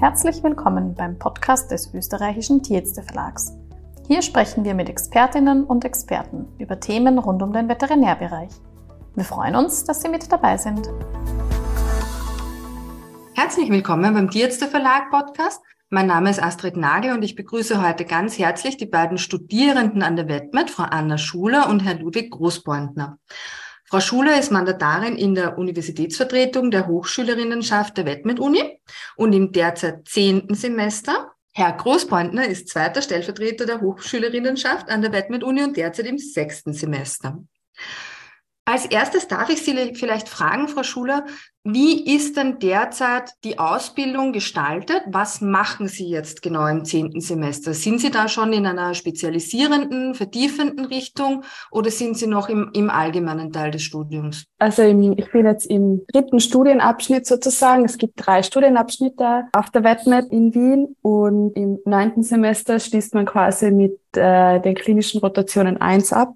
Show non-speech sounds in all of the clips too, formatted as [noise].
Herzlich willkommen beim Podcast des österreichischen Tierärzte Verlags. Hier sprechen wir mit Expertinnen und Experten über Themen rund um den Veterinärbereich. Wir freuen uns, dass Sie mit dabei sind. Herzlich willkommen beim Tierärzte Verlag Podcast. Mein Name ist Astrid Nagel und ich begrüße heute ganz herzlich die beiden Studierenden an der WetMed, Frau Anna Schuler und Herr Ludwig Großborntner. Frau Schuler ist Mandatarin in der Universitätsvertretung der Hochschülerinnenschaft der WetMed-Uni und im derzeit zehnten Semester. Herr Großpointner ist zweiter Stellvertreter der Hochschülerinnenschaft an der WetMed-Uni und derzeit im sechsten Semester. Als erstes darf ich Sie vielleicht fragen, Frau Schuler, wie ist denn derzeit die Ausbildung gestaltet? Was machen Sie jetzt genau im zehnten Semester? Sind Sie da schon in einer spezialisierenden, vertiefenden Richtung oder sind Sie noch im, im allgemeinen Teil des Studiums? Also im, ich bin jetzt im dritten Studienabschnitt sozusagen. Es gibt drei Studienabschnitte auf der WetMed in Wien und im neunten Semester schließt man quasi mit äh, den klinischen Rotationen eins ab.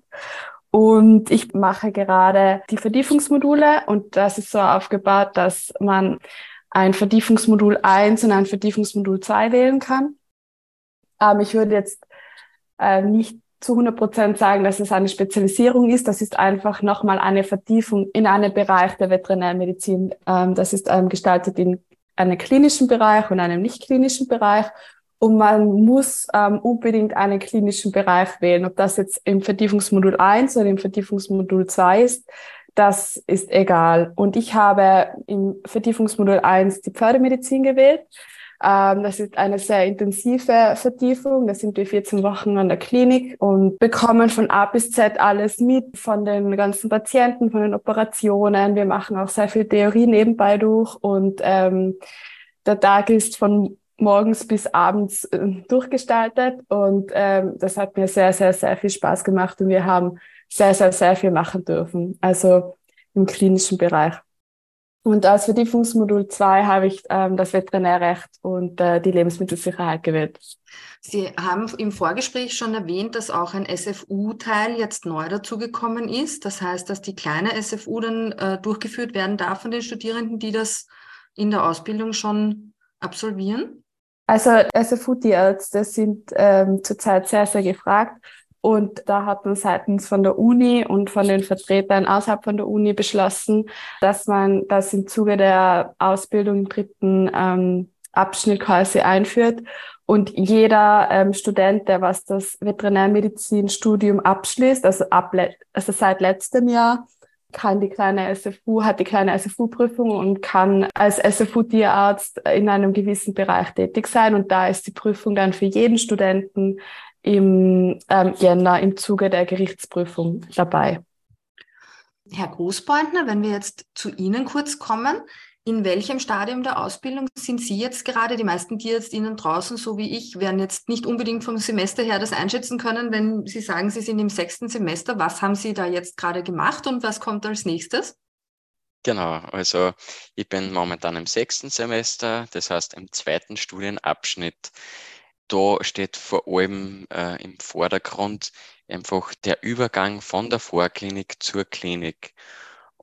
Und ich mache gerade die Vertiefungsmodule und das ist so aufgebaut, dass man ein Vertiefungsmodul 1 und ein Vertiefungsmodul 2 wählen kann. Ähm, ich würde jetzt äh, nicht zu 100 Prozent sagen, dass es eine Spezialisierung ist. Das ist einfach nochmal eine Vertiefung in einen Bereich der Veterinärmedizin. Ähm, das ist ähm, gestaltet in einem klinischen Bereich und einem nicht klinischen Bereich. Und man muss ähm, unbedingt einen klinischen Bereich wählen. Ob das jetzt im Vertiefungsmodul 1 oder im Vertiefungsmodul 2 ist, das ist egal. Und ich habe im Vertiefungsmodul 1 die Pferdemedizin gewählt. Ähm, das ist eine sehr intensive Vertiefung. Da sind wir 14 Wochen an der Klinik und bekommen von A bis Z alles mit, von den ganzen Patienten, von den Operationen. Wir machen auch sehr viel Theorie nebenbei durch und ähm, der Tag ist von morgens bis abends äh, durchgestaltet und ähm, das hat mir sehr, sehr, sehr viel Spaß gemacht und wir haben sehr, sehr, sehr viel machen dürfen, also im klinischen Bereich. Und als Vertiefungsmodul 2 habe ich ähm, das Veterinärrecht und äh, die Lebensmittelsicherheit gewählt. Sie haben im Vorgespräch schon erwähnt, dass auch ein SFU-Teil jetzt neu dazugekommen ist. Das heißt, dass die kleine SFU dann äh, durchgeführt werden darf von den Studierenden, die das in der Ausbildung schon absolvieren? Also SFU-Tierärzte sind ähm, zurzeit sehr, sehr gefragt. Und da hat man seitens von der Uni und von den Vertretern außerhalb von der Uni beschlossen, dass man das im Zuge der Ausbildung im dritten ähm, Abschnitt quasi einführt. Und jeder ähm, Student, der was das Veterinärmedizinstudium abschließt, also, ab, also seit letztem Jahr, kann die kleine SFU, hat die kleine SFU-Prüfung und kann als SFU-Tierarzt in einem gewissen Bereich tätig sein. Und da ist die Prüfung dann für jeden Studenten im ähm, Jänner im Zuge der Gerichtsprüfung dabei. Herr Großbeutner, wenn wir jetzt zu Ihnen kurz kommen, in welchem Stadium der Ausbildung sind Sie jetzt gerade? Die meisten Tierärztinnen draußen, so wie ich, werden jetzt nicht unbedingt vom Semester her das einschätzen können, wenn Sie sagen, Sie sind im sechsten Semester. Was haben Sie da jetzt gerade gemacht und was kommt als nächstes? Genau, also ich bin momentan im sechsten Semester, das heißt im zweiten Studienabschnitt. Da steht vor allem äh, im Vordergrund einfach der Übergang von der Vorklinik zur Klinik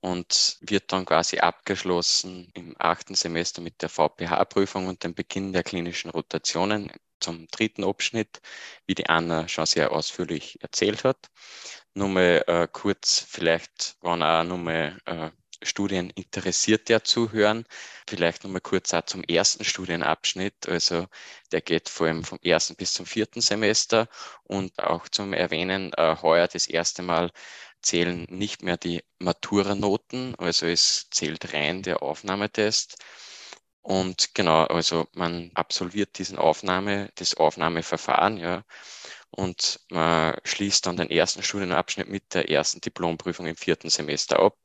und wird dann quasi abgeschlossen im achten Semester mit der VPH-Prüfung und dem Beginn der klinischen Rotationen zum dritten Abschnitt, wie die Anna schon sehr ausführlich erzählt hat. Nur mal äh, kurz, vielleicht, wenn auch nur mal äh, Studien interessiert der zuhören, vielleicht noch mal kurz auch zum ersten Studienabschnitt. Also der geht vor allem vom ersten bis zum vierten Semester und auch zum Erwähnen äh, heuer das erste Mal zählen nicht mehr die Matura-Noten, also es zählt rein der Aufnahmetest. Und genau, also man absolviert diesen Aufnahme, das Aufnahmeverfahren, ja, und man schließt dann den ersten Studienabschnitt mit der ersten Diplomprüfung im vierten Semester ab.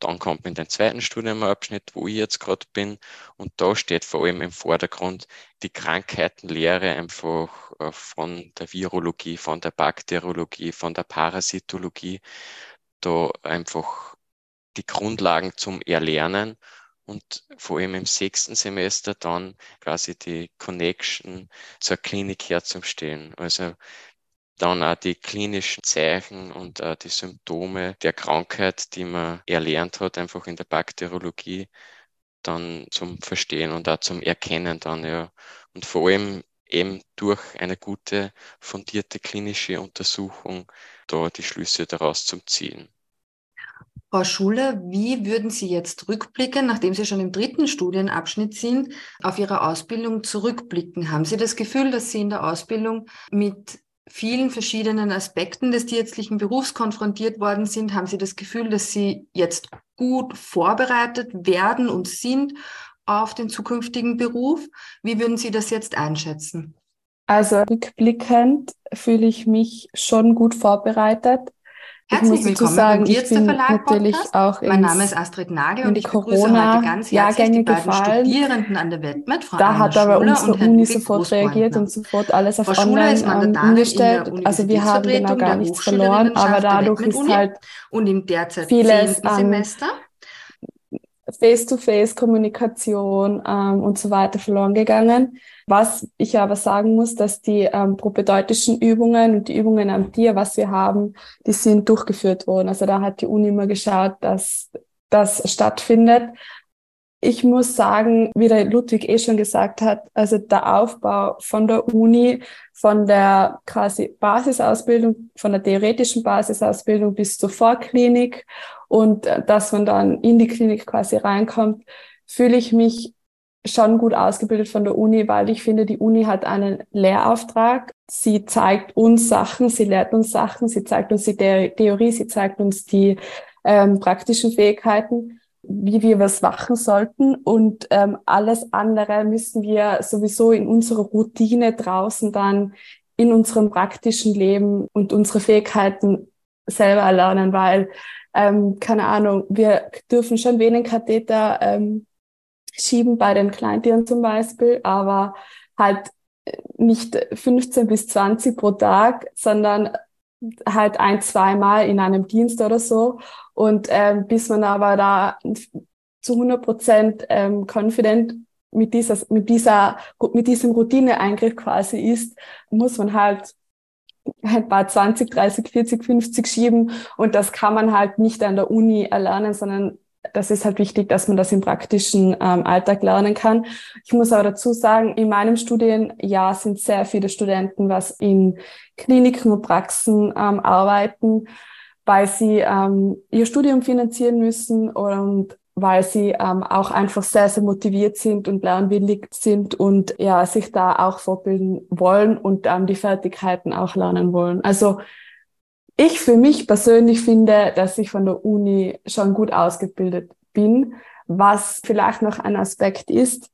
Dann kommt man in den zweiten Studienabschnitt, wo ich jetzt gerade bin, und da steht vor allem im Vordergrund die Krankheitenlehre einfach äh, von der Virologie, von der Bakteriologie, von der Parasitologie, da einfach die Grundlagen zum Erlernen und vor allem im sechsten Semester dann quasi die Connection zur Klinik herzustellen. Also dann auch die klinischen Zeichen und äh, die Symptome der Krankheit, die man erlernt hat, einfach in der Bakteriologie, dann zum Verstehen und auch zum Erkennen dann, ja. Und vor allem eben durch eine gute, fundierte klinische Untersuchung da die Schlüsse daraus zum Ziehen. Frau Schuler, wie würden Sie jetzt rückblicken, nachdem Sie schon im dritten Studienabschnitt sind, auf Ihre Ausbildung zurückblicken? Haben Sie das Gefühl, dass Sie in der Ausbildung mit vielen verschiedenen Aspekten des tierärztlichen Berufs konfrontiert worden sind? Haben Sie das Gefühl, dass Sie jetzt gut vorbereitet werden und sind auf den zukünftigen Beruf? Wie würden Sie das jetzt einschätzen? Also rückblickend fühle ich mich schon gut vorbereitet. Herzlich willkommen sagen, beim ich bin natürlich auch Mein Name ist Astrid Nagel und ich begrüße heute ganz herzlich die beiden gefallen. Studierenden an der Wetmet, Frau Da Anna hat aber unsere Uni sofort reagiert und sofort alles auf Frau Online ist ähm, umgestellt. Also wir haben genau gar nichts verloren, aber dadurch ist halt und im derzeit vieles Semester Face-to-Face-Kommunikation ähm, und so weiter verloren gegangen. Was ich aber sagen muss, dass die ähm, propedeutischen Übungen und die Übungen am Tier, was wir haben, die sind durchgeführt worden. Also da hat die Uni immer geschaut, dass das stattfindet. Ich muss sagen, wie der Ludwig eh schon gesagt hat, also der Aufbau von der Uni, von der quasi Basisausbildung, von der theoretischen Basisausbildung bis zur Vorklinik und äh, dass man dann in die Klinik quasi reinkommt, fühle ich mich schon gut ausgebildet von der Uni, weil ich finde, die Uni hat einen Lehrauftrag. Sie zeigt uns Sachen, sie lehrt uns Sachen, sie zeigt uns die Theorie, sie zeigt uns die ähm, praktischen Fähigkeiten wie wir was machen sollten. Und ähm, alles andere müssen wir sowieso in unserer Routine draußen dann in unserem praktischen Leben und unsere Fähigkeiten selber erlernen, weil, ähm, keine Ahnung, wir dürfen schon Venenkatheter ähm, schieben bei den Kleintieren zum Beispiel, aber halt nicht 15 bis 20 pro Tag, sondern halt ein, zweimal in einem Dienst oder so. Und ähm, bis man aber da zu 100 Prozent ähm, confident mit dieser, mit dieser, mit diesem Routineeingriff quasi ist, muss man halt ein paar 20, 30, 40, 50 schieben. Und das kann man halt nicht an der Uni erlernen, sondern das ist halt wichtig, dass man das im praktischen ähm, Alltag lernen kann. Ich muss aber dazu sagen, in meinem Studienjahr sind sehr viele Studenten, was in Kliniken und Praxen ähm, arbeiten, weil sie ähm, ihr Studium finanzieren müssen und weil sie ähm, auch einfach sehr, sehr motiviert sind und lernwillig sind und ja, sich da auch fortbilden wollen und ähm, die Fertigkeiten auch lernen wollen. Also ich für mich persönlich finde, dass ich von der Uni schon gut ausgebildet bin. Was vielleicht noch ein Aspekt ist,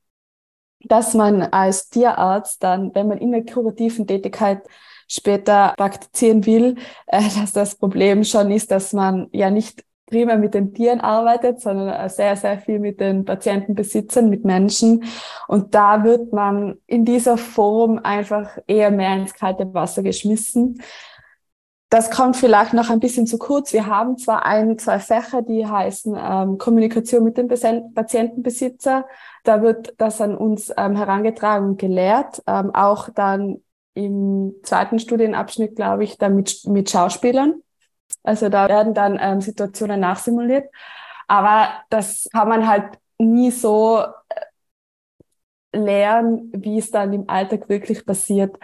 dass man als Tierarzt dann, wenn man in der kurativen Tätigkeit später praktizieren will, [laughs] äh, dass das Problem schon ist, dass man ja nicht primär mit den Tieren arbeitet, sondern sehr, sehr viel mit den Patientenbesitzern, mit Menschen. Und da wird man in dieser Form einfach eher mehr ins kalte Wasser geschmissen. Das kommt vielleicht noch ein bisschen zu kurz. Wir haben zwar ein, zwei Fächer, die heißen ähm, Kommunikation mit dem Patientenbesitzer. Da wird das an uns ähm, herangetragen und gelehrt. Ähm, auch dann im zweiten Studienabschnitt, glaube ich, dann mit, mit Schauspielern. Also da werden dann ähm, Situationen nachsimuliert. Aber das kann man halt nie so äh, lernen, wie es dann im Alltag wirklich passiert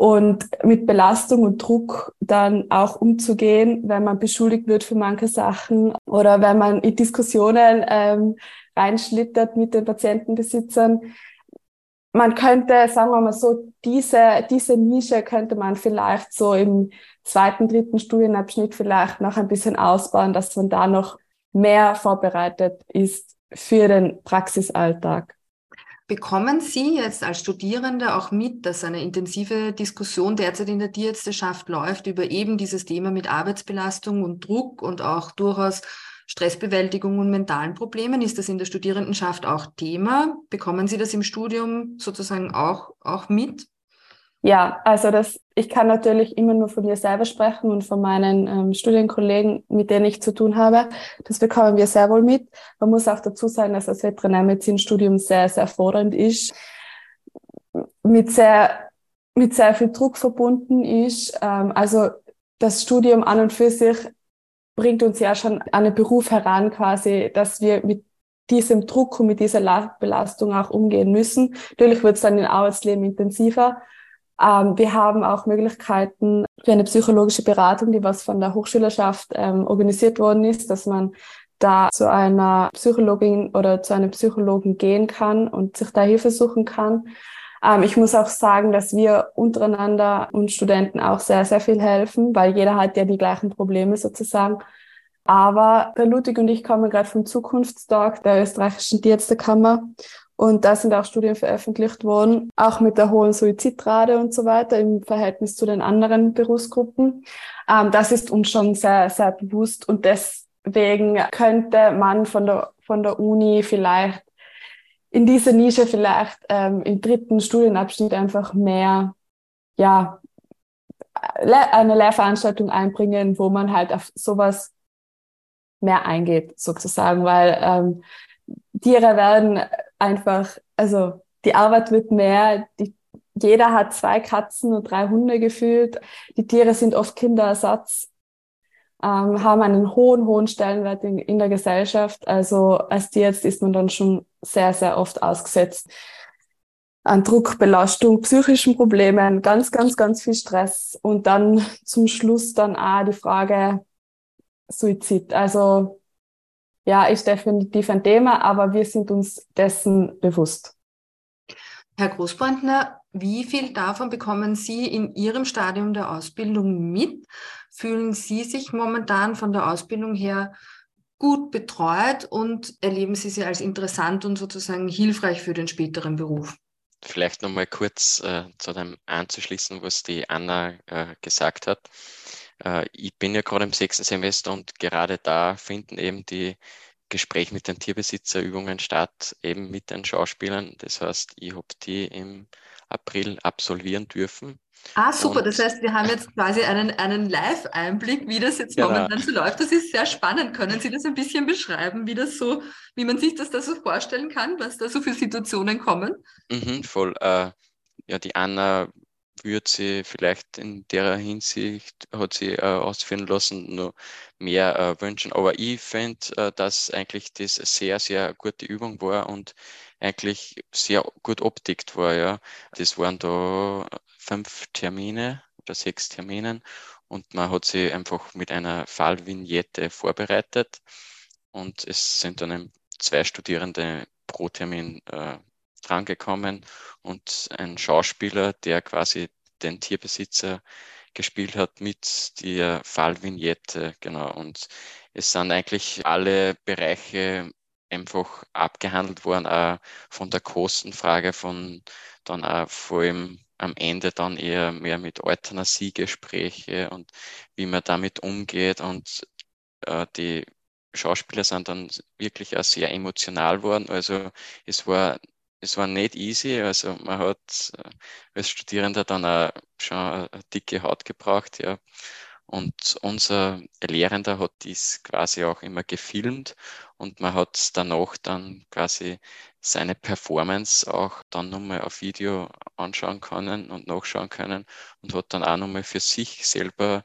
und mit Belastung und Druck dann auch umzugehen, wenn man beschuldigt wird für manche Sachen oder wenn man in Diskussionen ähm, reinschlittert mit den Patientenbesitzern. Man könnte, sagen wir mal so, diese, diese Nische könnte man vielleicht so im zweiten, dritten Studienabschnitt vielleicht noch ein bisschen ausbauen, dass man da noch mehr vorbereitet ist für den Praxisalltag. Bekommen Sie jetzt als Studierende auch mit, dass eine intensive Diskussion derzeit in der Tierärzteschaft läuft über eben dieses Thema mit Arbeitsbelastung und Druck und auch durchaus Stressbewältigung und mentalen Problemen? Ist das in der Studierendenschaft auch Thema? Bekommen Sie das im Studium sozusagen auch, auch mit? Ja, also das, ich kann natürlich immer nur von mir selber sprechen und von meinen ähm, Studienkollegen, mit denen ich zu tun habe. Das bekommen wir sehr wohl mit. Man muss auch dazu sagen, dass das Veterinärmedizinstudium sehr, sehr fordernd ist, mit sehr, mit sehr viel Druck verbunden ist. Ähm, also das Studium an und für sich bringt uns ja schon an den Beruf heran quasi, dass wir mit diesem Druck und mit dieser Belastung auch umgehen müssen. Natürlich wird es dann im Arbeitsleben intensiver. Ähm, wir haben auch Möglichkeiten für eine psychologische Beratung, die was von der Hochschülerschaft ähm, organisiert worden ist, dass man da zu einer Psychologin oder zu einem Psychologen gehen kann und sich da Hilfe suchen kann. Ähm, ich muss auch sagen, dass wir untereinander und Studenten auch sehr, sehr viel helfen, weil jeder hat ja die gleichen Probleme sozusagen. Aber der Ludwig und ich kommen gerade vom Zukunftstag der österreichischen Tierärztekammer und da sind auch Studien veröffentlicht worden, auch mit der hohen Suizidrate und so weiter im Verhältnis zu den anderen Berufsgruppen. Ähm, das ist uns schon sehr, sehr bewusst und deswegen könnte man von der, von der Uni vielleicht in dieser Nische vielleicht ähm, im dritten Studienabschnitt einfach mehr, ja, eine Lehrveranstaltung einbringen, wo man halt auf sowas mehr eingeht, sozusagen, weil ähm, Tiere werden einfach, also die Arbeit wird mehr, die, jeder hat zwei Katzen und drei Hunde gefühlt, die Tiere sind oft Kinderersatz ähm, haben einen hohen, hohen Stellenwert in, in der Gesellschaft. Also als Tierarzt ist man dann schon sehr, sehr oft ausgesetzt an Druck, Belastung, psychischen Problemen, ganz, ganz, ganz viel Stress und dann zum Schluss dann auch die Frage Suizid. Also ja, ist definitiv ein Thema, aber wir sind uns dessen bewusst. Herr Großbrandner, wie viel davon bekommen Sie in Ihrem Stadium der Ausbildung mit? Fühlen Sie sich momentan von der Ausbildung her gut betreut und erleben Sie sie als interessant und sozusagen hilfreich für den späteren Beruf? Vielleicht nochmal kurz äh, zu dem anzuschließen, was die Anna äh, gesagt hat. Äh, ich bin ja gerade im sechsten Semester und gerade da finden eben die Gespräche mit den Tierbesitzerübungen statt, eben mit den Schauspielern. Das heißt, ich habe die im April absolvieren dürfen. Ah, super. Und das heißt, wir haben jetzt quasi einen, einen Live-Einblick, wie das jetzt genau. momentan so läuft. Das ist sehr spannend. Können Sie das ein bisschen beschreiben, wie das so, wie man sich das da so vorstellen kann, was da so für Situationen kommen? Mhm, voll. Äh, ja, die Anna würde sie vielleicht in der Hinsicht, hat sie äh, ausführen lassen, noch mehr äh, wünschen. Aber ich finde, äh, dass eigentlich das sehr, sehr gute Übung war und eigentlich sehr gut optikt war. Ja. Das waren da fünf Termine oder sechs Terminen und man hat sie einfach mit einer Fallvignette vorbereitet und es sind dann zwei Studierende pro Termin äh, drangekommen und ein Schauspieler, der quasi den Tierbesitzer gespielt hat mit der Fallvignette, genau. Und es sind eigentlich alle Bereiche einfach abgehandelt worden, auch von der Kostenfrage, von dann auch vor allem am Ende dann eher mehr mit Euthanasiegespräche und wie man damit umgeht. Und äh, die Schauspieler sind dann wirklich auch sehr emotional worden. Also es war es war nicht easy. Also man hat äh, als Studierender dann auch schon eine dicke Haut gebraucht, ja. Und unser Lehrender hat dies quasi auch immer gefilmt und man hat danach dann quasi seine Performance auch dann nochmal auf Video anschauen können und nachschauen können und hat dann auch nochmal für sich selber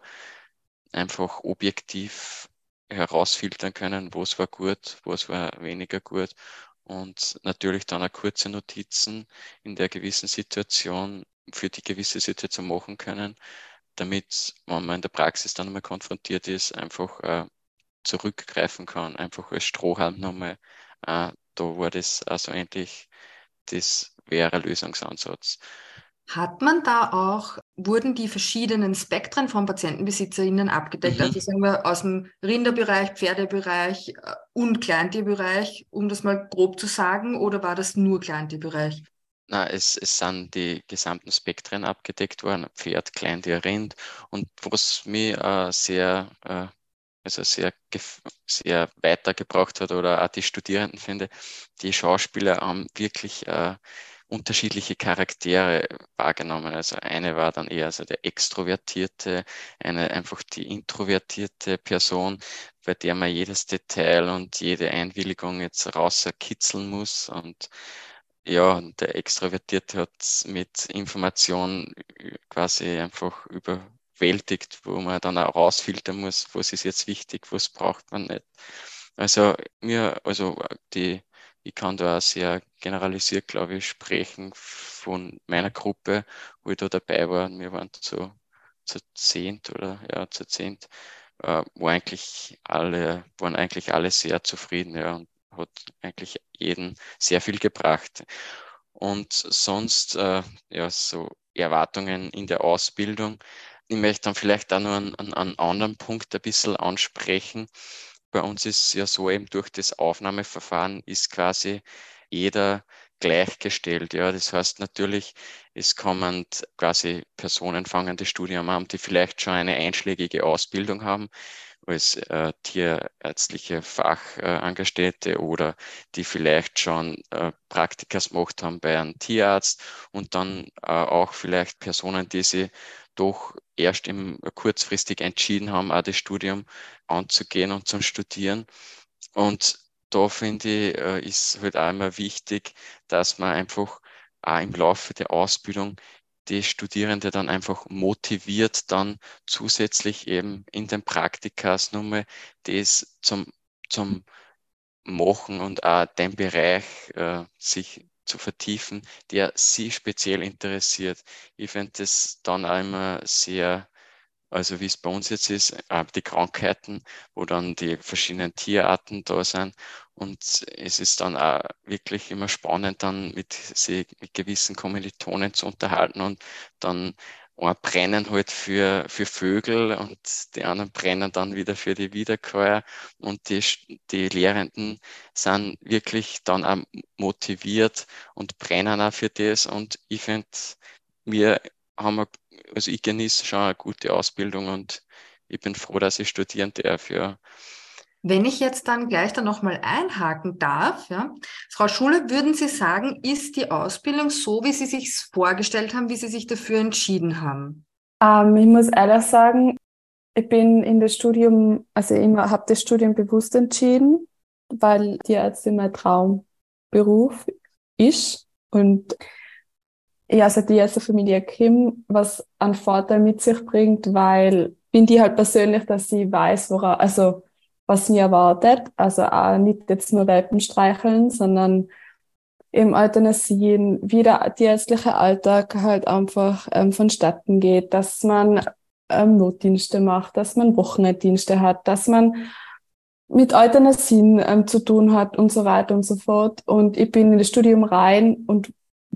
einfach objektiv herausfiltern können, was war gut, was war weniger gut und natürlich dann auch kurze Notizen in der gewissen Situation für die gewisse Situation machen können, damit, wenn man in der Praxis dann einmal konfrontiert ist, einfach äh, zurückgreifen kann, einfach als Strohhalm nochmal. Äh, da war das also endlich, das wäre Lösungsansatz. Hat man da auch, wurden die verschiedenen Spektren von PatientenbesitzerInnen abgedeckt? Mhm. Also sagen wir aus dem Rinderbereich, Pferdebereich äh, und Kleintierbereich, um das mal grob zu sagen, oder war das nur Kleintierbereich? Na, es, es sind die gesamten Spektren abgedeckt worden, Pferd, Kleintier, Rind. Und was mich äh, sehr, äh, also sehr, sehr weitergebracht hat oder auch die Studierenden finde, die Schauspieler haben wirklich äh, unterschiedliche Charaktere wahrgenommen. Also eine war dann eher so der extrovertierte, eine einfach die introvertierte Person, bei der man jedes Detail und jede Einwilligung jetzt rauskitzeln muss und ja, der Extrovertierte hat mit Informationen quasi einfach überwältigt, wo man dann auch rausfiltern muss, was ist jetzt wichtig, was braucht man nicht. Also mir, also die ich kann da auch sehr generalisiert, glaube ich, sprechen von meiner Gruppe, wo ich da dabei war. Wir waren so zu zehnt oder ja, zu zehnt, äh, wo eigentlich alle, waren eigentlich alle sehr zufrieden, ja, und hat eigentlich jeden sehr viel gebracht. Und sonst, äh, ja, so Erwartungen in der Ausbildung. Ich möchte dann vielleicht auch noch einen, einen anderen Punkt ein bisschen ansprechen. Bei uns ist ja so eben durch das Aufnahmeverfahren ist quasi jeder gleichgestellt. Ja, das heißt natürlich, es kommen quasi Personen fangen das Studium an, die vielleicht schon eine einschlägige Ausbildung haben als äh, tierärztliche Fachangestellte oder die vielleicht schon äh, Praktikas gemacht haben bei einem Tierarzt und dann äh, auch vielleicht Personen, die sich doch erst im, kurzfristig entschieden haben, auch das Studium anzugehen und zum Studieren. Und da finde ich, äh, ist halt auch immer wichtig, dass man einfach auch im Laufe der Ausbildung die Studierende dann einfach motiviert, dann zusätzlich eben in den Praktikas nochmal das zum, zum Machen und auch den Bereich äh, sich zu vertiefen, der sie speziell interessiert. Ich finde das dann auch immer sehr also wie es bei uns jetzt ist, die Krankheiten, wo dann die verschiedenen Tierarten da sind. Und es ist dann auch wirklich immer spannend, dann mit, sie, mit gewissen Kommilitonen zu unterhalten und dann ein brennen halt für, für Vögel und die anderen brennen dann wieder für die Wiederkäuer und die, die Lehrenden sind wirklich dann auch motiviert und brennen auch für das und ich finde, wir haben, also ich genieße schon eine gute Ausbildung und ich bin froh, dass ich studieren darf, ja. Wenn ich jetzt dann gleich da nochmal einhaken darf, ja, Frau Schule, würden Sie sagen, ist die Ausbildung so, wie Sie sich vorgestellt haben, wie Sie sich dafür entschieden haben? Ähm, ich muss ehrlich sagen, ich bin in das Studium, also ich habe das Studium bewusst entschieden, weil die Ärztin mein Traumberuf ist. Und ja, also die erste Familie Kim, was einen Vorteil mit sich bringt, weil bin die halt persönlich, dass sie weiß, woran, also was mir erwartet. Also auch nicht jetzt nur Welpen streicheln, sondern im Euthanasien, wie der tierärztliche Alltag halt einfach ähm, vonstatten geht, dass man ähm, Notdienste macht, dass man Wochenenddienste hat, dass man mit Euthanasien ähm, zu tun hat und so weiter und so fort. Und ich bin in das Studium rein und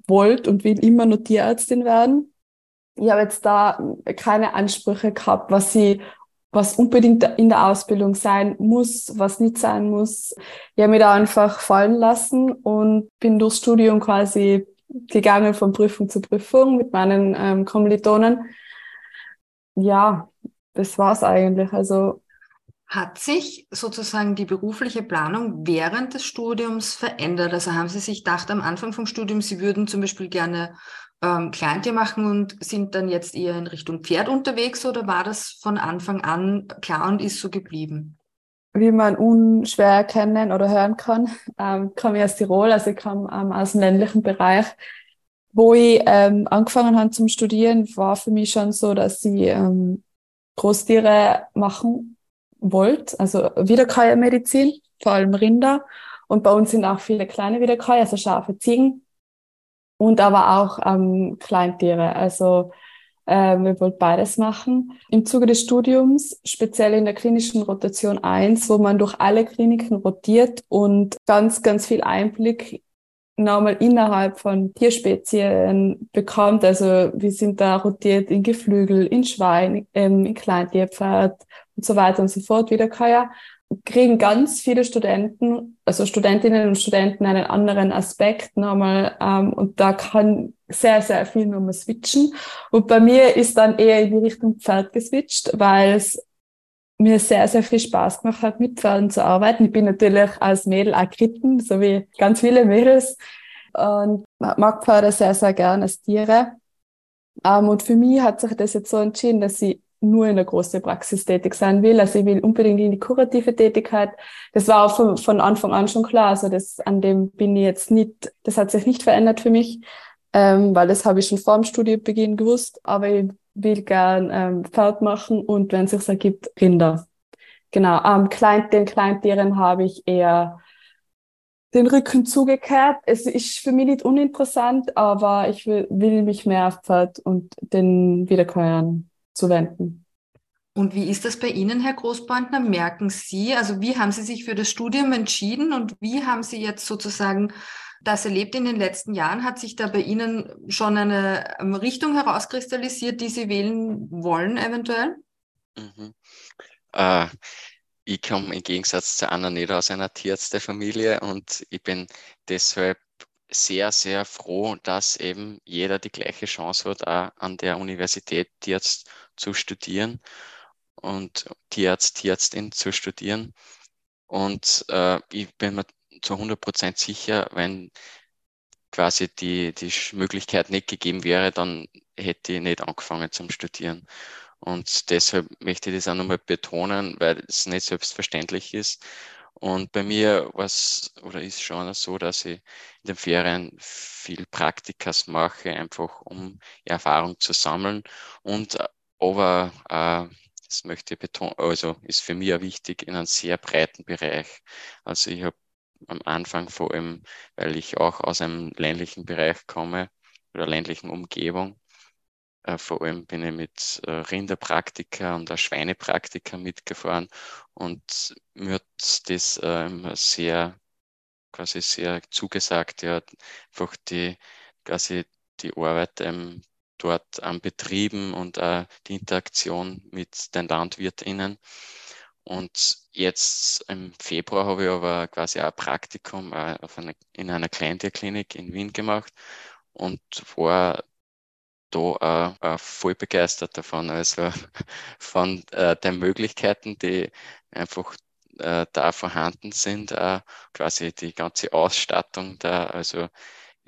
wollte und will immer nur Tierärztin werden. Ich habe jetzt da keine Ansprüche gehabt, was sie was unbedingt in der Ausbildung sein muss, was nicht sein muss. Ich habe mich da einfach fallen lassen und bin durchs Studium quasi gegangen von Prüfung zu Prüfung mit meinen ähm, Kommilitonen. Ja, das war's eigentlich. Also hat sich sozusagen die berufliche Planung während des Studiums verändert? Also haben Sie sich gedacht am Anfang vom Studium, Sie würden zum Beispiel gerne ähm, Kleintier machen und sind dann jetzt eher in Richtung Pferd unterwegs oder war das von Anfang an klar und ist so geblieben? Wie man unschwer erkennen oder hören kann, [laughs] ähm, komme ich aus Tirol, also ich komme ähm, aus dem ländlichen Bereich. Wo ich ähm, angefangen habe zum Studieren, war für mich schon so, dass ich ähm, Großtiere machen wollte, also Wiederkäuermedizin, vor allem Rinder. Und bei uns sind auch viele kleine Wiederkäuer, also Schafe, Ziegen und aber auch ähm, Kleintiere. Also äh, wir wollten beides machen. Im Zuge des Studiums, speziell in der klinischen Rotation 1, wo man durch alle Kliniken rotiert und ganz, ganz viel Einblick nochmal innerhalb von Tierspezien bekommt. Also wir sind da rotiert in Geflügel, in Schwein, ähm, in Kleintierpferd und so weiter und so fort, Wiederkäuer kriegen ganz viele Studenten, also Studentinnen und Studenten einen anderen Aspekt nochmal ähm, und da kann sehr, sehr viel nochmal switchen. Und bei mir ist dann eher in die Richtung Pferd geswitcht, weil es mir sehr, sehr viel Spaß gemacht hat, mit Pferden zu arbeiten. Ich bin natürlich als Mädel auch geritten, so wie ganz viele Mädels und mag Pferde sehr, sehr gerne als Tiere. Ähm, und für mich hat sich das jetzt so entschieden, dass ich nur in der großen Praxis tätig sein will. Also ich will unbedingt in die kurative Tätigkeit. Das war auch von, von Anfang an schon klar. Also das, an dem bin ich jetzt nicht, das hat sich nicht verändert für mich, ähm, weil das habe ich schon vor dem Studienbeginn gewusst. Aber ich will gern ähm, Pferd machen und wenn es sich ergibt, Rinder. Genau. Ähm, Klein, den Kleintieren habe ich eher den Rücken zugekehrt. Es ist für mich nicht uninteressant, aber ich will, will mich mehr auf Pferd und den Wiederkäuern zuwenden. Und wie ist das bei Ihnen, Herr Großbandner? Merken Sie, also wie haben Sie sich für das Studium entschieden und wie haben Sie jetzt sozusagen das erlebt in den letzten Jahren? Hat sich da bei Ihnen schon eine Richtung herauskristallisiert, die Sie wählen wollen, eventuell? Mhm. Äh, ich komme im Gegensatz zu Anna nicht aus einer Tierärztefamilie und ich bin deshalb sehr, sehr froh, dass eben jeder die gleiche Chance hat, auch an der Universität Tierarzt zu studieren und Tierarzt, Tierärztin zu studieren. Und äh, ich bin mir zu 100 Prozent sicher, wenn quasi die, die Möglichkeit nicht gegeben wäre, dann hätte ich nicht angefangen zum Studieren. Und deshalb möchte ich das auch nochmal betonen, weil es nicht selbstverständlich ist. Und bei mir war es oder ist schon so, dass ich in den Ferien viel Praktikas mache, einfach um Erfahrung zu sammeln. Und aber äh, das möchte ich betonen, also ist für mich auch wichtig in einem sehr breiten Bereich. Also ich habe am Anfang vor allem, weil ich auch aus einem ländlichen Bereich komme oder ländlichen Umgebung, äh, vor allem bin ich mit äh, Rinderpraktika und auch Schweinepraktika mitgefahren und mir hat das äh, sehr, quasi sehr zugesagt, ja, einfach die, quasi die Arbeit ähm, dort am Betrieben und äh, die Interaktion mit den LandwirtInnen. Und jetzt im Februar habe ich aber quasi ein Praktikum äh, eine, in einer Kleintierklinik in Wien gemacht und war da äh, voll begeistert davon, also [laughs] von äh, den Möglichkeiten, die einfach äh, da vorhanden sind, äh, quasi die ganze Ausstattung da, also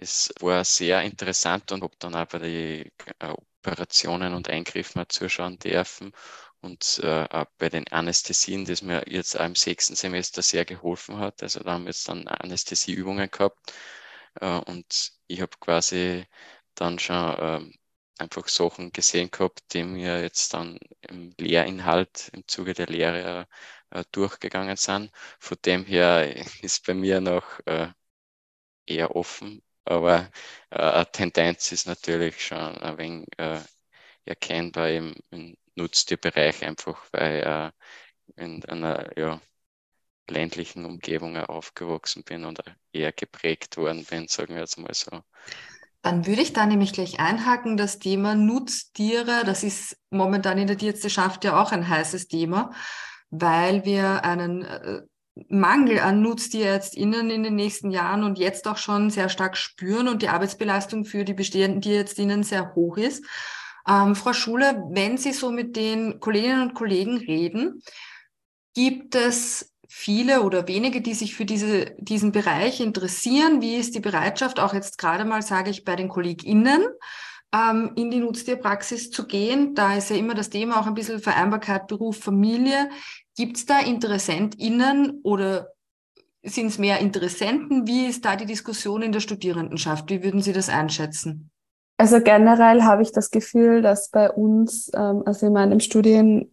es war sehr interessant und habe dann bei den äh, Operationen und Eingriffen zuschauen dürfen und äh, auch bei den Anästhesien, das mir jetzt auch im sechsten Semester sehr geholfen hat. Also da haben wir jetzt dann Anästhesieübungen gehabt äh, und ich habe quasi dann schon äh, einfach Sachen gesehen gehabt, die mir jetzt dann im Lehrinhalt im Zuge der Lehre äh, durchgegangen sind. Von dem her [laughs] ist bei mir noch äh, eher offen, aber äh, eine Tendenz ist natürlich schon ein wenig äh, erkennbar im, im Nutztierbereich, einfach weil äh, in einer ja, ländlichen Umgebung aufgewachsen bin und eher geprägt worden bin, sagen wir jetzt mal so. Dann würde ich da nämlich gleich einhaken, das Thema Nutztiere, das ist momentan in der Tierärzteschaft ja auch ein heißes Thema, weil wir einen äh, Mangel an NutztierärztInnen in den nächsten Jahren und jetzt auch schon sehr stark spüren und die Arbeitsbelastung für die bestehenden TierärztInnen sehr hoch ist. Ähm, Frau Schule, wenn Sie so mit den Kolleginnen und Kollegen reden, gibt es viele oder wenige, die sich für diese, diesen Bereich interessieren? Wie ist die Bereitschaft, auch jetzt gerade mal, sage ich, bei den KollegInnen, ähm, in die Nutztierpraxis zu gehen? Da ist ja immer das Thema auch ein bisschen Vereinbarkeit Beruf, Familie. Gibt es da InteressentInnen oder sind es mehr Interessenten? Wie ist da die Diskussion in der Studierendenschaft? Wie würden Sie das einschätzen? Also generell habe ich das Gefühl, dass bei uns, ähm, also in meinem Studiengang,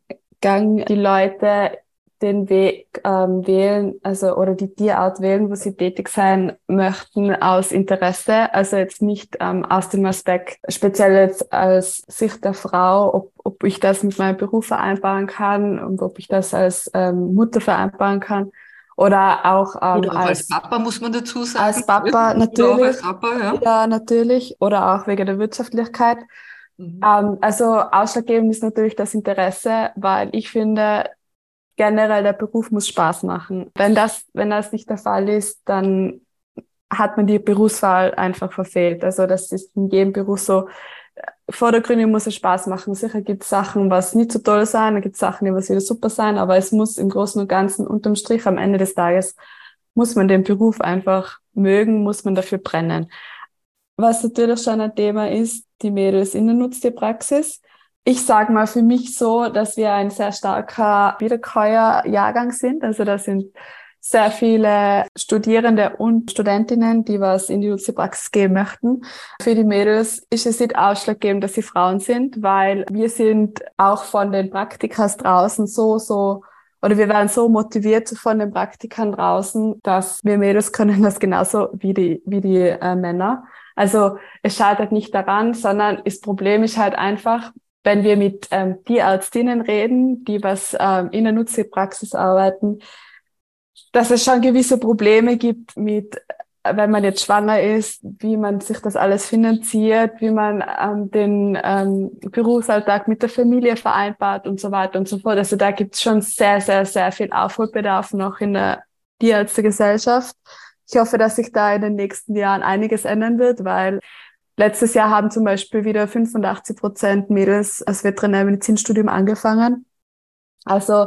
die Leute den Weg ähm, wählen, also oder die Tierart wählen, wo sie tätig sein möchten aus Interesse, also jetzt nicht ähm, aus dem Aspekt speziell jetzt als Sicht der Frau, ob, ob ich das mit meinem Beruf vereinbaren kann und ob ich das als ähm, Mutter vereinbaren kann oder auch, ähm, oder auch als, als, Papa muss man dazu sagen. Als Papa natürlich. Als Papa, ja. ja. natürlich. Oder auch wegen der Wirtschaftlichkeit. Mhm. Ähm, also ausschlaggebend ist natürlich das Interesse, weil ich finde, generell der Beruf muss Spaß machen. Wenn das, wenn das nicht der Fall ist, dann hat man die Berufswahl einfach verfehlt. Also das ist in jedem Beruf so. Vordergründig muss es Spaß machen. Sicher gibt es Sachen, was nicht so toll sein, da gibt es Sachen, die was wieder super sein, aber es muss im Großen und Ganzen unterm Strich am Ende des Tages muss man den Beruf einfach mögen, muss man dafür brennen. Was natürlich schon ein Thema ist, die Mädels in der Nutztierpraxis ich sage mal für mich so, dass wir ein sehr starker Wiederkäuer-Jahrgang sind. Also da sind sehr viele Studierende und Studentinnen, die was in die Nutzerpraxis gehen möchten. Für die Mädels ist es nicht ausschlaggebend, dass sie Frauen sind, weil wir sind auch von den Praktikas draußen so, so oder wir werden so motiviert von den Praktikern draußen, dass wir Mädels können das genauso wie die, wie die äh, Männer. Also es scheitert nicht daran, sondern das Problem ist halt einfach, wenn wir mit ähm, Tierärztinnen reden, die was ähm, in der Nutztierpraxis arbeiten, dass es schon gewisse Probleme gibt mit wenn man jetzt schwanger ist, wie man sich das alles finanziert, wie man ähm, den ähm, Berufsalltag mit der Familie vereinbart und so weiter und so fort. Also da gibt es schon sehr, sehr, sehr viel Aufholbedarf noch in der Tierärztegesellschaft. Ich hoffe, dass sich da in den nächsten Jahren einiges ändern wird, weil letztes Jahr haben zum Beispiel wieder 85 Prozent Mädels das Veterinärmedizinstudium angefangen. Also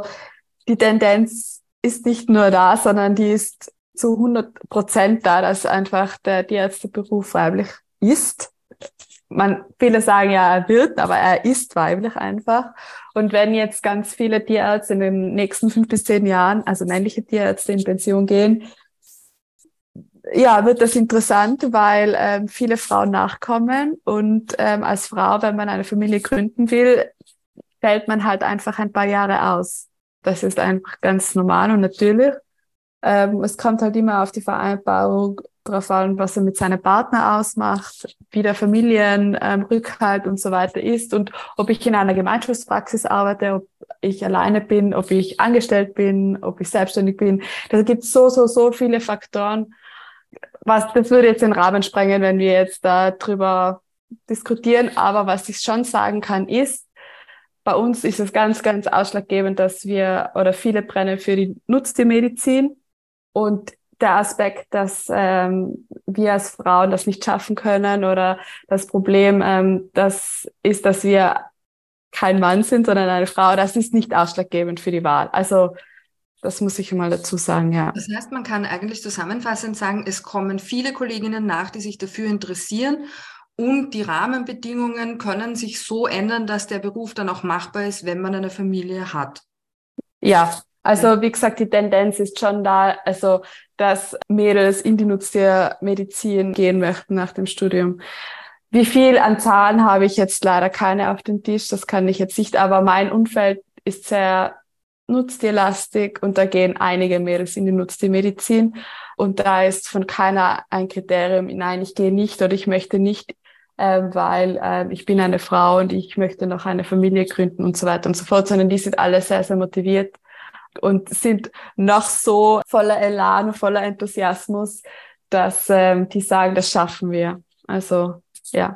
die Tendenz ist nicht nur da, sondern die ist zu 100 Prozent da, dass einfach der Tierärzteberuf weiblich ist. Man, viele sagen ja, er wird, aber er ist weiblich einfach. Und wenn jetzt ganz viele Tierärzte in den nächsten fünf bis zehn Jahren, also männliche Tierärzte in Pension gehen, ja, wird das interessant, weil ähm, viele Frauen nachkommen und ähm, als Frau, wenn man eine Familie gründen will, fällt man halt einfach ein paar Jahre aus. Das ist einfach ganz normal und natürlich. Ähm, es kommt halt immer auf die Vereinbarung drauf an, was er mit seinem Partner ausmacht, wie der Familienrückhalt ähm, und so weiter ist und ob ich in einer Gemeinschaftspraxis arbeite, ob ich alleine bin, ob ich angestellt bin, ob ich selbstständig bin. Da gibt so, so, so viele Faktoren. Was, das würde jetzt den Rahmen sprengen, wenn wir jetzt darüber diskutieren. Aber was ich schon sagen kann, ist, bei uns ist es ganz, ganz ausschlaggebend, dass wir oder viele brennen für die Nutztiermedizin und der Aspekt, dass ähm, wir als Frauen das nicht schaffen können oder das Problem, ähm, das ist, dass wir kein Mann sind, sondern eine Frau, das ist nicht ausschlaggebend für die Wahl. Also das muss ich mal dazu sagen, ja. Das heißt, man kann eigentlich zusammenfassend sagen, es kommen viele Kolleginnen nach, die sich dafür interessieren und die Rahmenbedingungen können sich so ändern, dass der Beruf dann auch machbar ist, wenn man eine Familie hat. Ja, also wie gesagt, die Tendenz ist schon da, also dass Mädels in die Nutztiermedizin gehen möchten nach dem Studium. Wie viel an Zahlen habe ich jetzt leider keine auf dem Tisch, das kann ich jetzt nicht, aber mein Umfeld ist sehr nutztierlastig und da gehen einige Mädels in die Nutztiermedizin und da ist von keiner ein Kriterium, nein, ich gehe nicht oder ich möchte nicht, äh, weil äh, ich bin eine Frau und ich möchte noch eine Familie gründen und so weiter und so fort, sondern die sind alle sehr, sehr motiviert und sind noch so voller Elan, voller Enthusiasmus, dass ähm, die sagen, das schaffen wir. Also ja.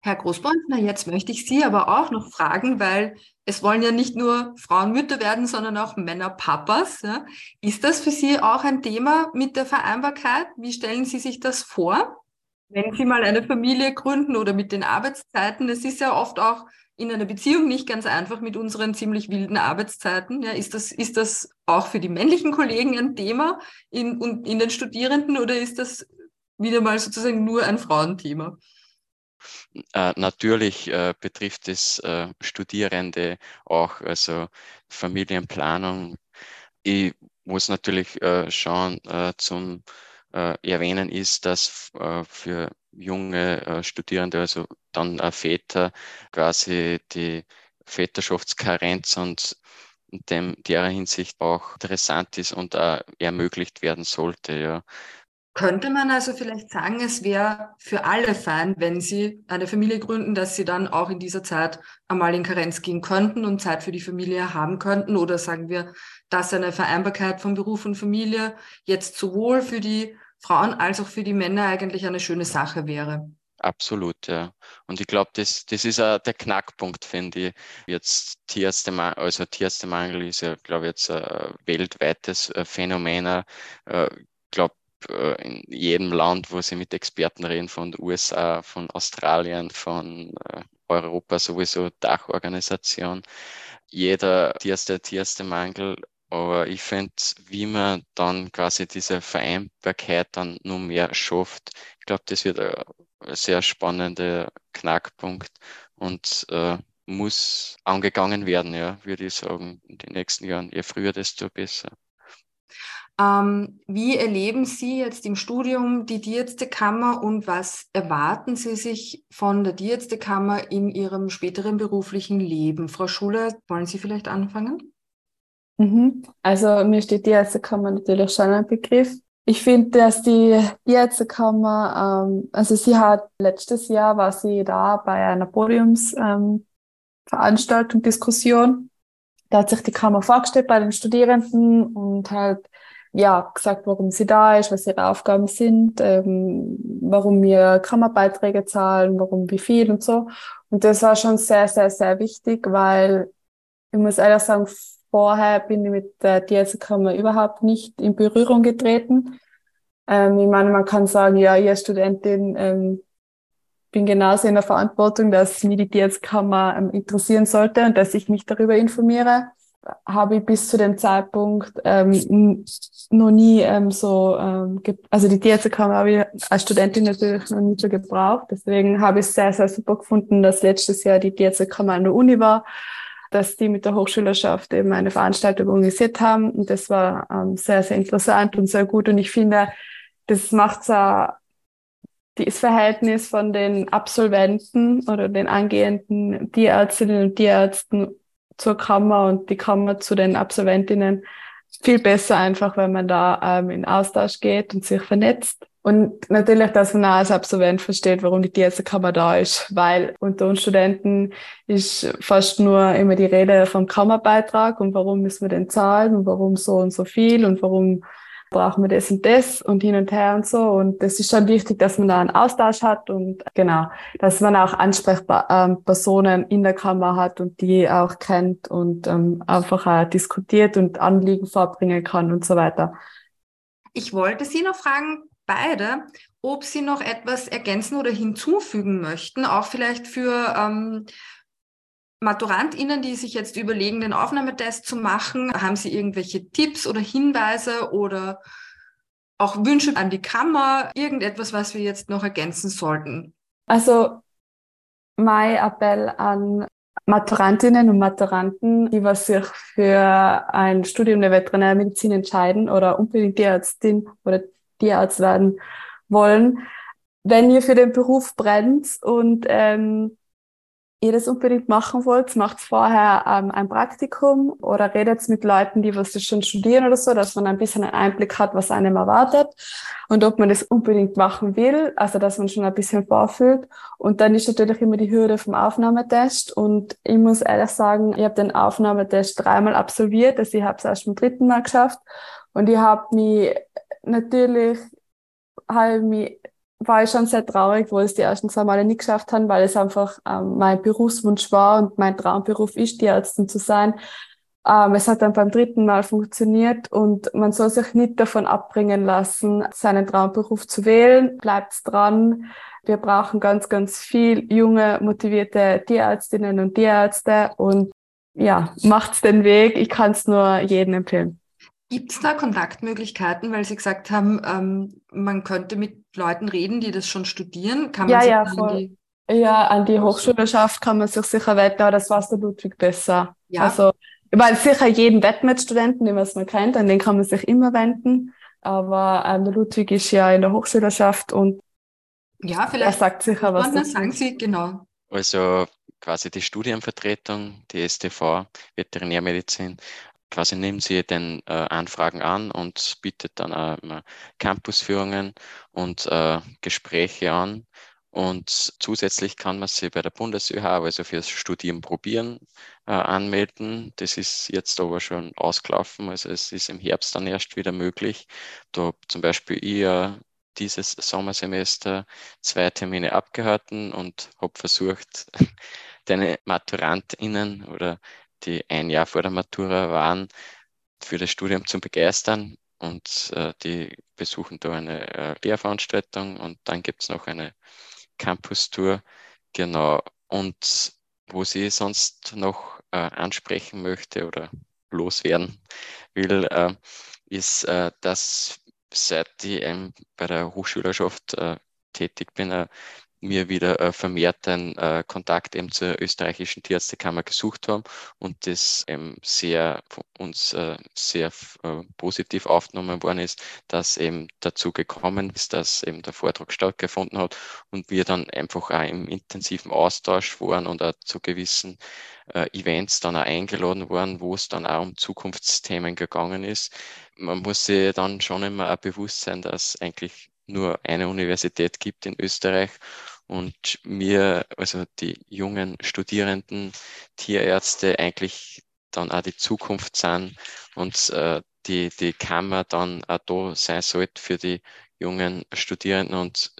Herr Großbräuntner, jetzt möchte ich Sie aber auch noch fragen, weil es wollen ja nicht nur Frauen Mütter werden, sondern auch Männer Papas. Ja. Ist das für Sie auch ein Thema mit der Vereinbarkeit? Wie stellen Sie sich das vor? Wenn Sie mal eine Familie gründen oder mit den Arbeitszeiten, es ist ja oft auch in einer Beziehung nicht ganz einfach mit unseren ziemlich wilden Arbeitszeiten. Ja, ist, das, ist das auch für die männlichen Kollegen ein Thema in, in den Studierenden oder ist das wieder mal sozusagen nur ein Frauenthema? Äh, natürlich äh, betrifft es äh, Studierende auch, also Familienplanung. Ich muss natürlich äh, schon äh, zum äh, erwähnen ist, dass für junge Studierende, also dann Väter, quasi die Väterschaftskarenz und dem, derer Hinsicht auch interessant ist und ermöglicht werden sollte. Ja. Könnte man also vielleicht sagen, es wäre für alle fein, wenn sie eine Familie gründen, dass sie dann auch in dieser Zeit einmal in Karenz gehen könnten und Zeit für die Familie haben könnten? Oder sagen wir, dass eine Vereinbarkeit von Beruf und Familie jetzt sowohl für die Frauen als auch für die Männer eigentlich eine schöne Sache wäre? Absolut, ja. Und ich glaube, das, das ist auch der Knackpunkt, finde ich. Jetzt Tierärztemangel, also Tierärztemangel ist ja, glaube ich, jetzt ein weltweites äh, Phänomen. Ich äh, glaube, in jedem Land, wo sie mit Experten reden, von den USA, von Australien, von äh, Europa sowieso, Dachorganisation. Jeder Tierste, Tierärztemangel aber ich finde, wie man dann quasi diese Vereinbarkeit dann nur mehr schafft, ich glaube, das wird ein sehr spannender Knackpunkt und äh, muss angegangen werden, ja, würde ich sagen, in den nächsten Jahren. Je früher, desto besser. Ähm, wie erleben Sie jetzt im Studium die Tierärztekammer und was erwarten Sie sich von der Tierärztekammer in Ihrem späteren beruflichen Leben? Frau Schuler, wollen Sie vielleicht anfangen? Mhm. Also mir steht die Ärztekammer natürlich schon ein Begriff. Ich finde, dass die Ärztekammer, ähm, also sie hat letztes Jahr war sie da bei einer Podiumsveranstaltung, ähm, Diskussion. Da hat sich die Kammer vorgestellt bei den Studierenden und halt ja gesagt, warum sie da ist, was ihre Aufgaben sind, ähm, warum wir Kammerbeiträge zahlen, warum wie viel und so. Und das war schon sehr, sehr, sehr wichtig, weil ich muss ehrlich sagen, vorher bin ich mit der Diäzekammer überhaupt nicht in Berührung getreten. Ähm, ich meine, man kann sagen, ja, als Studentin ähm, bin genauso in der Verantwortung, dass mich die Diäzekammer ähm, interessieren sollte und dass ich mich darüber informiere. Habe ich bis zu dem Zeitpunkt ähm, noch nie ähm, so, ähm, also die Diäzekammer habe ich als Studentin natürlich noch nie so gebraucht. Deswegen habe ich es sehr, sehr super gefunden, dass letztes Jahr die Diäzekammer an der Uni war dass die mit der Hochschülerschaft eben eine Veranstaltung organisiert haben. Und das war ähm, sehr, sehr interessant und sehr gut. Und ich finde, das macht so das Verhältnis von den Absolventen oder den angehenden Tierärztinnen und Tierärzten zur Kammer und die Kammer zu den Absolventinnen viel besser einfach, wenn man da ähm, in Austausch geht und sich vernetzt. Und natürlich, dass man auch als Absolvent versteht, warum die Kammer da ist, weil unter uns Studenten ist fast nur immer die Rede vom Kammerbeitrag und warum müssen wir den zahlen und warum so und so viel und warum brauchen wir das und das und hin und her und so. Und das ist schon wichtig, dass man da einen Austausch hat und genau, dass man auch Ansprechpersonen ähm, in der Kammer hat und die auch kennt und ähm, einfach auch diskutiert und Anliegen vorbringen kann und so weiter. Ich wollte Sie noch fragen, beide, ob Sie noch etwas ergänzen oder hinzufügen möchten, auch vielleicht für ähm, MaturantInnen, die sich jetzt überlegen, den Aufnahmetest zu machen. Haben Sie irgendwelche Tipps oder Hinweise oder auch Wünsche an die Kammer? Irgendetwas, was wir jetzt noch ergänzen sollten? Also, mein Appell an Maturantinnen und Maturanten, die was sich für ein Studium der Veterinärmedizin entscheiden oder unbedingt die Ärztin oder Tierarzt werden wollen. Wenn ihr für den Beruf brennt und ähm, ihr das unbedingt machen wollt, macht vorher ähm, ein Praktikum oder redet mit Leuten, die was schon studieren oder so, dass man ein bisschen einen Einblick hat, was einem erwartet und ob man das unbedingt machen will, also dass man schon ein bisschen vorfühlt. Und dann ist natürlich immer die Hürde vom Aufnahmetest. Und ich muss ehrlich sagen, ich habe den Aufnahmetest dreimal absolviert, also ich habe es erst beim dritten Mal geschafft. Und ich habe mich natürlich habe mich, war ich schon sehr traurig, wo ich es die ersten zwei Male nicht geschafft habe, weil es einfach ähm, mein Berufswunsch war und mein Traumberuf ist, die Ärztin zu sein. Ähm, es hat dann beim dritten Mal funktioniert und man soll sich nicht davon abbringen lassen, seinen Traumberuf zu wählen. Bleibt dran. Wir brauchen ganz, ganz viel junge, motivierte Tierärztinnen und Tierärzte und ja, macht's den Weg. Ich kann es nur jedem empfehlen. Gibt es da Kontaktmöglichkeiten, weil Sie gesagt haben, ähm, man könnte mit Leuten reden, die das schon studieren? Kann man ja, ja, voll. An die ja, an die Hochschülerschaft kann man sich sicher wenden, aber das weiß der Ludwig besser. Ja. Also, weil sicher jeden Wettmet-Studenten, den man kennt, an den kann man sich immer wenden. Aber ähm, der Ludwig ist ja in der Hochschülerschaft und ja, vielleicht er sagt sicher was. Dazu. Sagen Sie genau. Also quasi die Studienvertretung, die STV, Veterinärmedizin, quasi nimmt sie den äh, Anfragen an und bietet dann äh, Campusführungen und äh, Gespräche an. Und zusätzlich kann man sich bei der BundesÖH, also fürs Studieren probieren, äh, anmelden. Das ist jetzt aber schon ausgelaufen, also es ist im Herbst dann erst wieder möglich. Da zum Beispiel ich dieses Sommersemester zwei Termine abgehalten und habe versucht, [laughs] deine MaturantInnen oder die ein Jahr vor der Matura waren, für das Studium zu begeistern. Und äh, die besuchen da eine äh, Lehrveranstaltung und dann gibt es noch eine Campus-Tour. Genau. Und wo sie sonst noch äh, ansprechen möchte oder loswerden will, äh, ist, äh, dass seit ich ähm, bei der Hochschülerschaft äh, tätig bin, wir wieder äh, vermehrt den äh, Kontakt eben zur österreichischen Tierärztekammer gesucht haben und das eben sehr uns äh, sehr äh, positiv aufgenommen worden ist, dass eben dazu gekommen ist, dass eben der Vortrag stattgefunden hat und wir dann einfach auch im intensiven Austausch waren und auch zu gewissen äh, Events dann auch eingeladen worden, wo es dann auch um Zukunftsthemen gegangen ist. Man muss sich dann schon immer auch bewusst sein, dass eigentlich nur eine Universität gibt in Österreich und mir, also die jungen Studierenden, Tierärzte eigentlich dann auch die Zukunft sind und äh, die, die Kammer dann auch da sein sollte für die jungen Studierenden und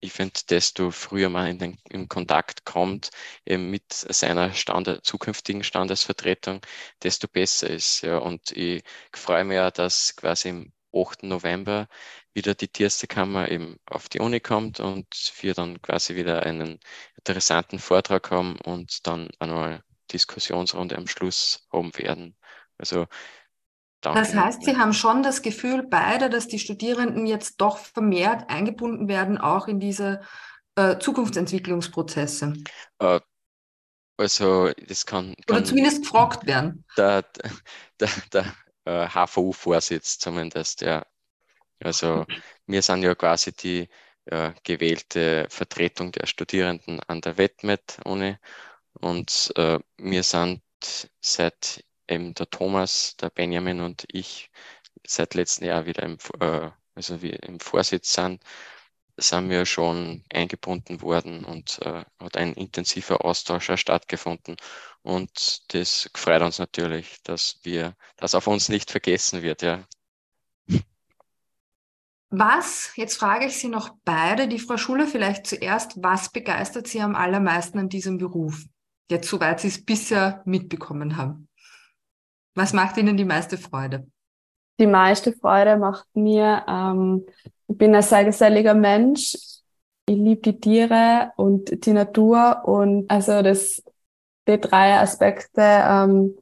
ich finde, desto früher man in den in Kontakt kommt eben mit seiner Stande, zukünftigen Standesvertretung, desto besser ist. Ja. Und ich freue mich ja, dass quasi 8. November wieder die Tierärztekammer eben auf die Uni kommt und wir dann quasi wieder einen interessanten Vortrag haben und dann einmal Diskussionsrunde am Schluss haben werden. Also. Das heißt, Sie haben schon das Gefühl, beide, dass die Studierenden jetzt doch vermehrt eingebunden werden, auch in diese äh, Zukunftsentwicklungsprozesse. Äh, also das kann, kann, Oder zumindest gefragt werden. Der, der, der, der HVU-Vorsitz zumindest, ja. Also wir sind ja quasi die äh, gewählte Vertretung der Studierenden an der WetMed-Uni und äh, wir sind seit eben der Thomas, der Benjamin und ich seit letztem Jahr wieder im, äh, also wir im Vorsitz sind, sind wir schon eingebunden worden und äh, hat ein intensiver Austausch stattgefunden. Und das freut uns natürlich, dass wir, dass auf uns nicht vergessen wird, ja. Was, jetzt frage ich Sie noch beide, die Frau Schuler vielleicht zuerst, was begeistert Sie am allermeisten an diesem Beruf? Jetzt, soweit Sie es bisher mitbekommen haben. Was macht Ihnen die meiste Freude? Die meiste Freude macht mir, ähm, bin ein sehr geselliger Mensch. Ich liebe die Tiere und die Natur und also das, die drei Aspekte ähm,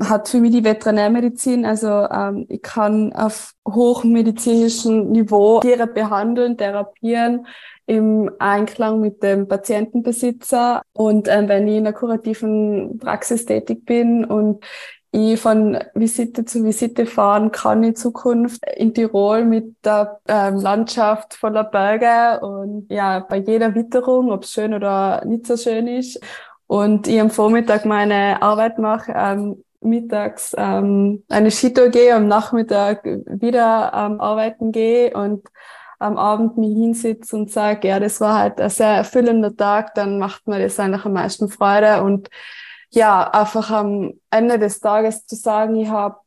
hat für mich die Veterinärmedizin. Also ähm, ich kann auf hochmedizinischem Niveau Tiere behandeln, therapieren im Einklang mit dem Patientenbesitzer. Und ähm, wenn ich in der kurativen Praxis tätig bin und ich von Visite zu Visite fahren kann in Zukunft in Tirol mit der ähm, Landschaft voller Berge und ja, bei jeder Witterung, ob es schön oder nicht so schön ist. Und ich am Vormittag meine Arbeit mache, ähm, mittags ähm, eine Skitour gehe, am Nachmittag wieder ähm, arbeiten gehe und am Abend mich hinsitze und sage, ja, das war halt ein sehr erfüllender Tag, dann macht mir das eigentlich am meisten Freude und ja, einfach am Ende des Tages zu sagen, ich habe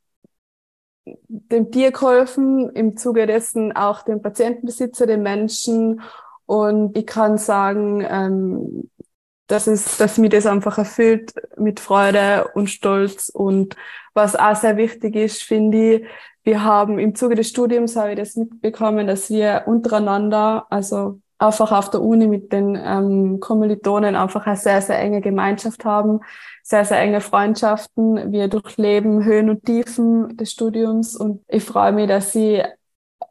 dem Tier geholfen, im Zuge dessen auch dem Patientenbesitzer, den Menschen. Und ich kann sagen, ähm, dass, es, dass mich das einfach erfüllt mit Freude und Stolz. Und was auch sehr wichtig ist, finde ich, wir haben im Zuge des Studiums habe ich das mitbekommen, dass wir untereinander, also einfach auf der Uni mit den ähm, Kommilitonen einfach eine sehr, sehr enge Gemeinschaft haben, sehr, sehr enge Freundschaften. Wir durchleben Höhen und Tiefen des Studiums und ich freue mich, dass sie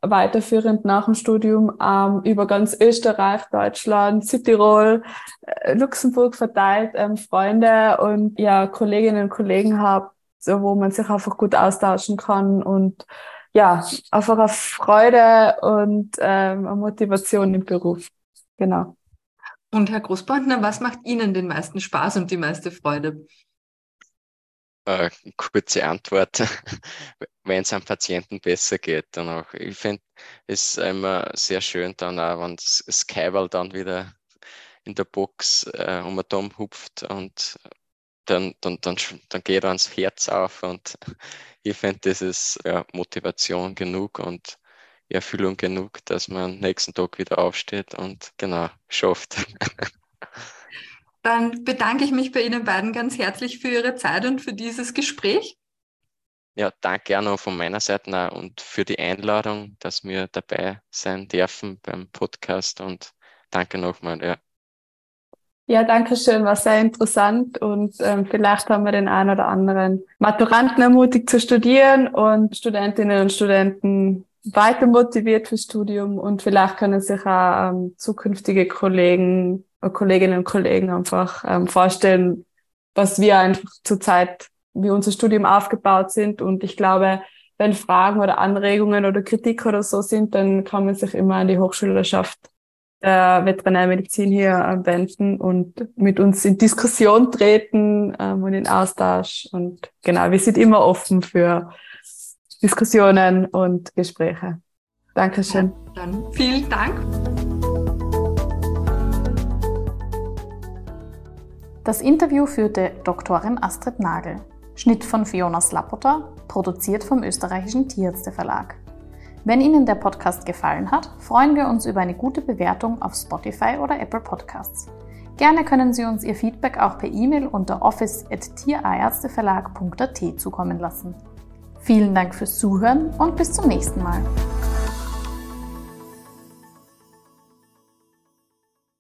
weiterführend nach dem Studium ähm, über ganz Österreich, Deutschland, Südtirol, äh, Luxemburg verteilt ähm, Freunde und ja Kolleginnen und Kollegen habe, so, wo man sich einfach gut austauschen kann und ja, einfach eine Freude und ähm, eine Motivation im Beruf. Genau. Und Herr Großbandner, was macht Ihnen den meisten Spaß und die meiste Freude? Äh, kurze Antwort, [laughs] wenn es am Patienten besser geht. Dann auch. Ich finde es immer sehr schön, dann auch, wenn das Skywall dann wieder in der Box äh, um den Dom hupft und dann, dann, dann, dann geht ans Herz auf und [laughs] ich finde, das ist ja, Motivation genug und Erfüllung genug, dass man am nächsten Tag wieder aufsteht und genau schafft. [laughs] Dann bedanke ich mich bei Ihnen beiden ganz herzlich für Ihre Zeit und für dieses Gespräch. Ja, danke auch noch von meiner Seite und für die Einladung, dass wir dabei sein dürfen beim Podcast und danke nochmal. Ja. Ja, danke schön, war sehr interessant und ähm, vielleicht haben wir den einen oder anderen Maturanten ermutigt zu studieren und Studentinnen und Studenten weiter motiviert fürs Studium und vielleicht können sich auch ähm, zukünftige Kollegen, Kolleginnen und Kollegen einfach ähm, vorstellen, was wir einfach zurzeit, wie unser Studium aufgebaut sind. Und ich glaube, wenn Fragen oder Anregungen oder Kritik oder so sind, dann kann man sich immer an die Hochschülerschaft der Veterinärmedizin hier äh, wenden und mit uns in Diskussion treten ähm, und in Austausch. Und genau, wir sind immer offen für Diskussionen und Gespräche. Dankeschön. Ja, dann vielen Dank. Das Interview führte Doktorin Astrid Nagel. Schnitt von Fiona Slapota, produziert vom österreichischen Tierärzte Verlag. Wenn Ihnen der Podcast gefallen hat, freuen wir uns über eine gute Bewertung auf Spotify oder Apple Podcasts. Gerne können Sie uns Ihr Feedback auch per E-Mail unter office.tierärzteverlag.at zukommen lassen. Vielen Dank fürs Zuhören und bis zum nächsten Mal.